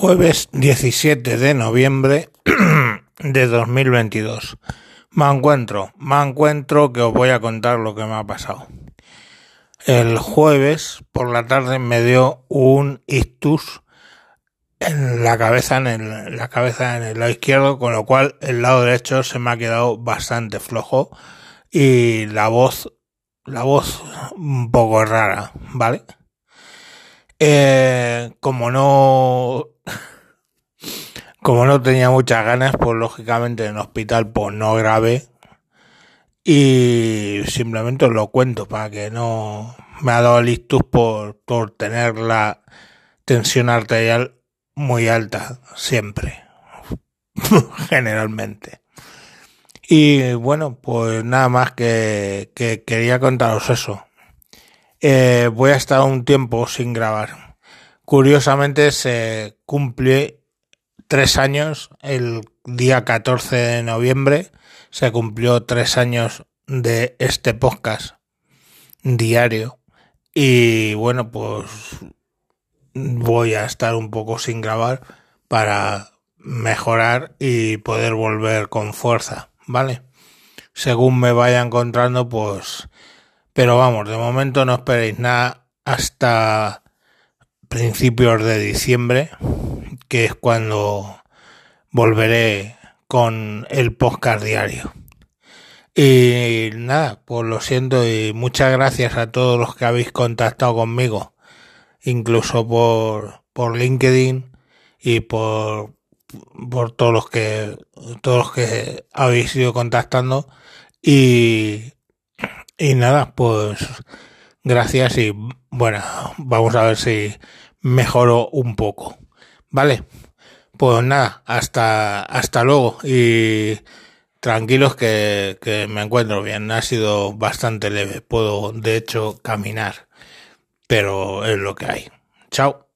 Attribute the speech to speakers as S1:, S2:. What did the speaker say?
S1: Jueves 17 de noviembre de 2022. Me encuentro, me encuentro que os voy a contar lo que me ha pasado. El jueves por la tarde me dio un ictus en la cabeza, en el, la cabeza en el lado izquierdo, con lo cual el lado derecho se me ha quedado bastante flojo y la voz, la voz un poco rara, ¿vale? Eh, como no como no tenía muchas ganas, pues lógicamente en el hospital pues no grabé y simplemente os lo cuento para que no me ha dado el por, por tener la tensión arterial muy alta siempre, generalmente. Y bueno, pues nada más que, que quería contaros eso. Eh, voy a estar un tiempo sin grabar. Curiosamente se cumple tres años, el día 14 de noviembre, se cumplió tres años de este podcast diario. Y bueno, pues voy a estar un poco sin grabar para mejorar y poder volver con fuerza, ¿vale? Según me vaya encontrando, pues pero vamos, de momento no esperéis nada hasta principios de diciembre, que es cuando volveré con el podcast diario. Y nada, pues lo siento y muchas gracias a todos los que habéis contactado conmigo, incluso por, por LinkedIn y por, por todos los que todos los que habéis ido contactando y y nada, pues gracias y bueno, vamos a ver si mejoro un poco. Vale, pues nada, hasta, hasta luego y tranquilos que, que me encuentro bien. Ha sido bastante leve, puedo de hecho caminar, pero es lo que hay. Chao.